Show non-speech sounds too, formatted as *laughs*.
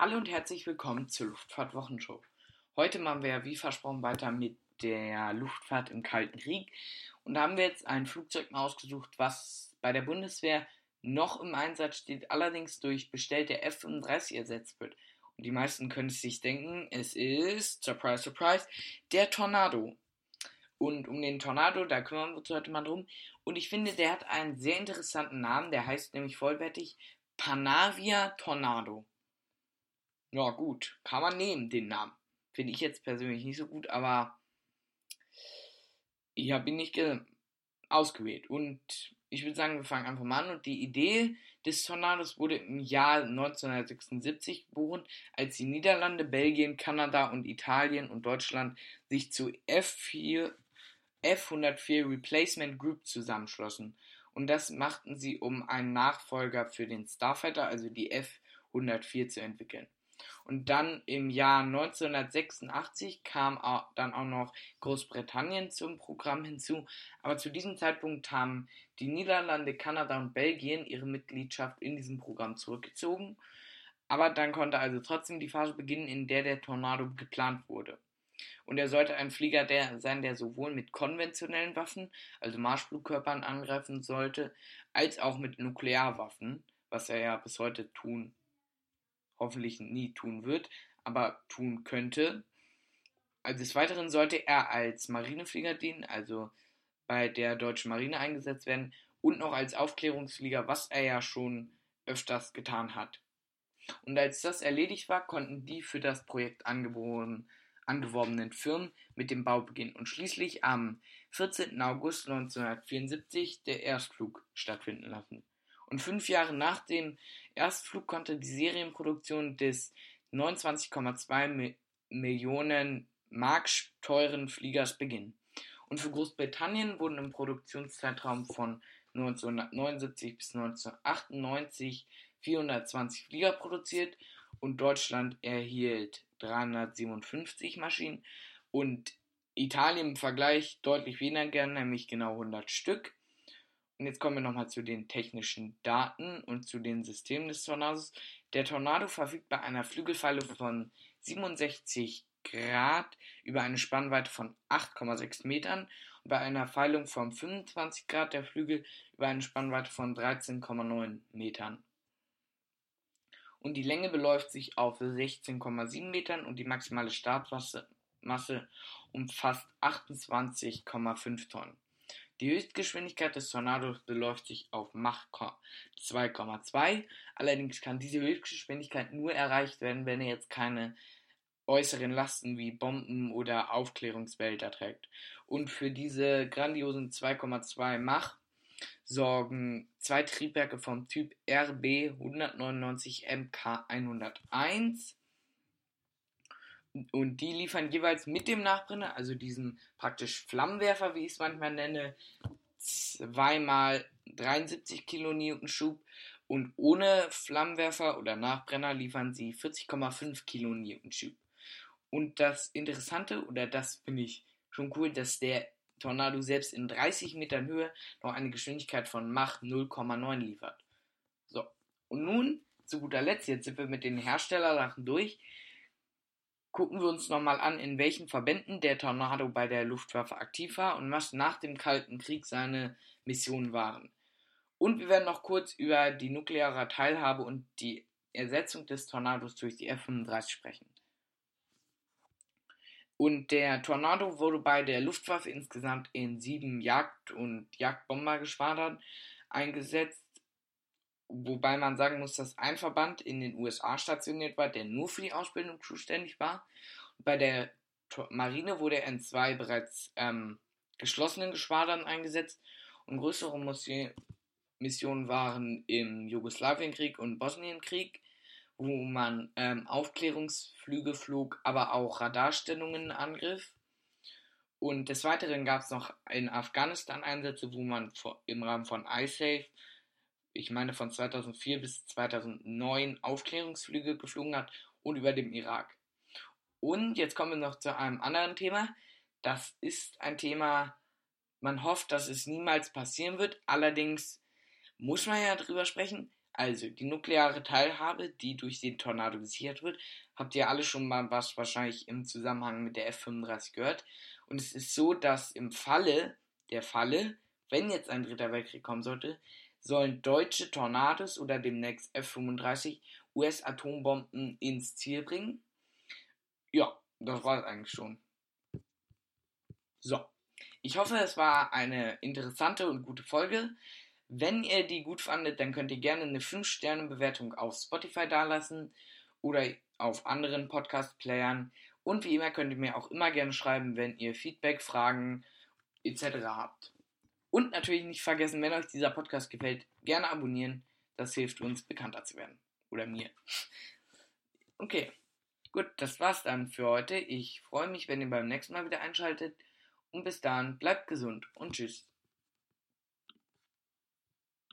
Hallo und herzlich willkommen zur Luftfahrt-Wochenshow. Heute machen wir wie versprochen weiter mit der Luftfahrt im Kalten Krieg. Und da haben wir jetzt ein Flugzeug mal ausgesucht, was bei der Bundeswehr noch im Einsatz steht, allerdings durch bestellte F-35 ersetzt wird. Und die meisten können es sich denken, es ist, surprise, surprise, der Tornado. Und um den Tornado, da kümmern wir uns heute mal drum. Und ich finde, der hat einen sehr interessanten Namen, der heißt nämlich vollwertig Panavia Tornado. Ja, gut, kann man nehmen, den Namen. Finde ich jetzt persönlich nicht so gut, aber ich habe ihn nicht ausgewählt. Und ich würde sagen, wir fangen einfach mal an. Und die Idee des Tornados wurde im Jahr 1976 geboren, als die Niederlande, Belgien, Kanada und Italien und Deutschland sich zu F4, F104 Replacement Group zusammenschlossen. Und das machten sie, um einen Nachfolger für den Starfighter, also die F104, zu entwickeln. Und dann im Jahr 1986 kam auch, dann auch noch Großbritannien zum Programm hinzu. Aber zu diesem Zeitpunkt haben die Niederlande, Kanada und Belgien ihre Mitgliedschaft in diesem Programm zurückgezogen. Aber dann konnte also trotzdem die Phase beginnen, in der der Tornado geplant wurde. Und er sollte ein Flieger der sein, der sowohl mit konventionellen Waffen, also Marschflugkörpern, angreifen sollte, als auch mit Nuklearwaffen, was er ja bis heute tun hoffentlich nie tun wird, aber tun könnte. Des Weiteren sollte er als Marineflieger dienen, also bei der deutschen Marine eingesetzt werden und noch als Aufklärungsflieger, was er ja schon öfters getan hat. Und als das erledigt war, konnten die für das Projekt angeworbenen Firmen mit dem Bau beginnen und schließlich am 14. August 1974 der Erstflug stattfinden lassen und fünf Jahre nach dem Erstflug konnte die Serienproduktion des 29,2 Millionen Mark teuren Fliegers beginnen. Und für Großbritannien wurden im Produktionszeitraum von 1979 bis 1998 420 Flieger produziert und Deutschland erhielt 357 Maschinen und Italien im Vergleich deutlich weniger, nämlich genau 100 Stück. Und jetzt kommen wir nochmal zu den technischen Daten und zu den Systemen des Tornados. Der Tornado verfügt bei einer Flügelfalle von 67 Grad über eine Spannweite von 8,6 Metern und bei einer Feilung von 25 Grad der Flügel über eine Spannweite von 13,9 Metern. Und die Länge beläuft sich auf 16,7 Metern und die maximale Startmasse umfasst 28,5 Tonnen. Die Höchstgeschwindigkeit des Tornados beläuft sich auf Mach 2,2. Allerdings kann diese Höchstgeschwindigkeit nur erreicht werden, wenn er jetzt keine äußeren Lasten wie Bomben oder Aufklärungswälder trägt. Und für diese grandiosen 2,2 Mach sorgen zwei Triebwerke vom Typ RB 199 MK 101 und die liefern jeweils mit dem Nachbrenner, also diesem praktisch Flammenwerfer, wie ich es manchmal nenne, zweimal 73 Kilonewton Schub und ohne Flammenwerfer oder Nachbrenner liefern sie 40,5 Kilonewton Schub. Und das Interessante, oder das finde ich schon cool, dass der Tornado selbst in 30 Metern Höhe noch eine Geschwindigkeit von Mach 0,9 liefert. So, und nun zu guter Letzt, jetzt sind wir mit den Herstellersachen durch gucken wir uns nochmal an, in welchen Verbänden der Tornado bei der Luftwaffe aktiv war und was nach dem Kalten Krieg seine Missionen waren. Und wir werden noch kurz über die nukleare Teilhabe und die Ersetzung des Tornados durch die F-35 sprechen. Und der Tornado wurde bei der Luftwaffe insgesamt in sieben Jagd- und Jagdbombergeschwadern eingesetzt Wobei man sagen muss, dass ein Verband in den USA stationiert war, der nur für die Ausbildung zuständig war. Bei der Marine wurde er in zwei bereits ähm, geschlossenen Geschwadern eingesetzt und größere Missionen waren im Jugoslawienkrieg und Bosnienkrieg, wo man ähm, Aufklärungsflüge flog, aber auch Radarstellungen angriff. Und des Weiteren gab es noch in Afghanistan Einsätze, wo man im Rahmen von iSafe ich meine von 2004 bis 2009 Aufklärungsflüge geflogen hat und über dem Irak. Und jetzt kommen wir noch zu einem anderen Thema. Das ist ein Thema, man hofft, dass es niemals passieren wird. Allerdings muss man ja drüber sprechen. Also, die nukleare Teilhabe, die durch den Tornado gesichert wird, habt ihr alle schon mal was wahrscheinlich im Zusammenhang mit der F-35 gehört. Und es ist so, dass im Falle der Falle, wenn jetzt ein dritter Weltkrieg kommen sollte, sollen deutsche Tornados oder demnächst F-35 US-Atombomben ins Ziel bringen. Ja, das war es eigentlich schon. So, ich hoffe, es war eine interessante und gute Folge. Wenn ihr die gut fandet, dann könnt ihr gerne eine 5-Sterne-Bewertung auf Spotify dalassen oder auf anderen Podcast-Playern. Und wie immer könnt ihr mir auch immer gerne schreiben, wenn ihr Feedback, Fragen etc. habt. Und natürlich nicht vergessen, wenn euch dieser Podcast gefällt, gerne abonnieren. Das hilft uns, bekannter zu werden. Oder mir. *laughs* Okay, gut, das war's dann für heute. Ich freue mich, wenn ihr beim nächsten Mal wieder einschaltet. Und bis dann, bleibt gesund und tschüss.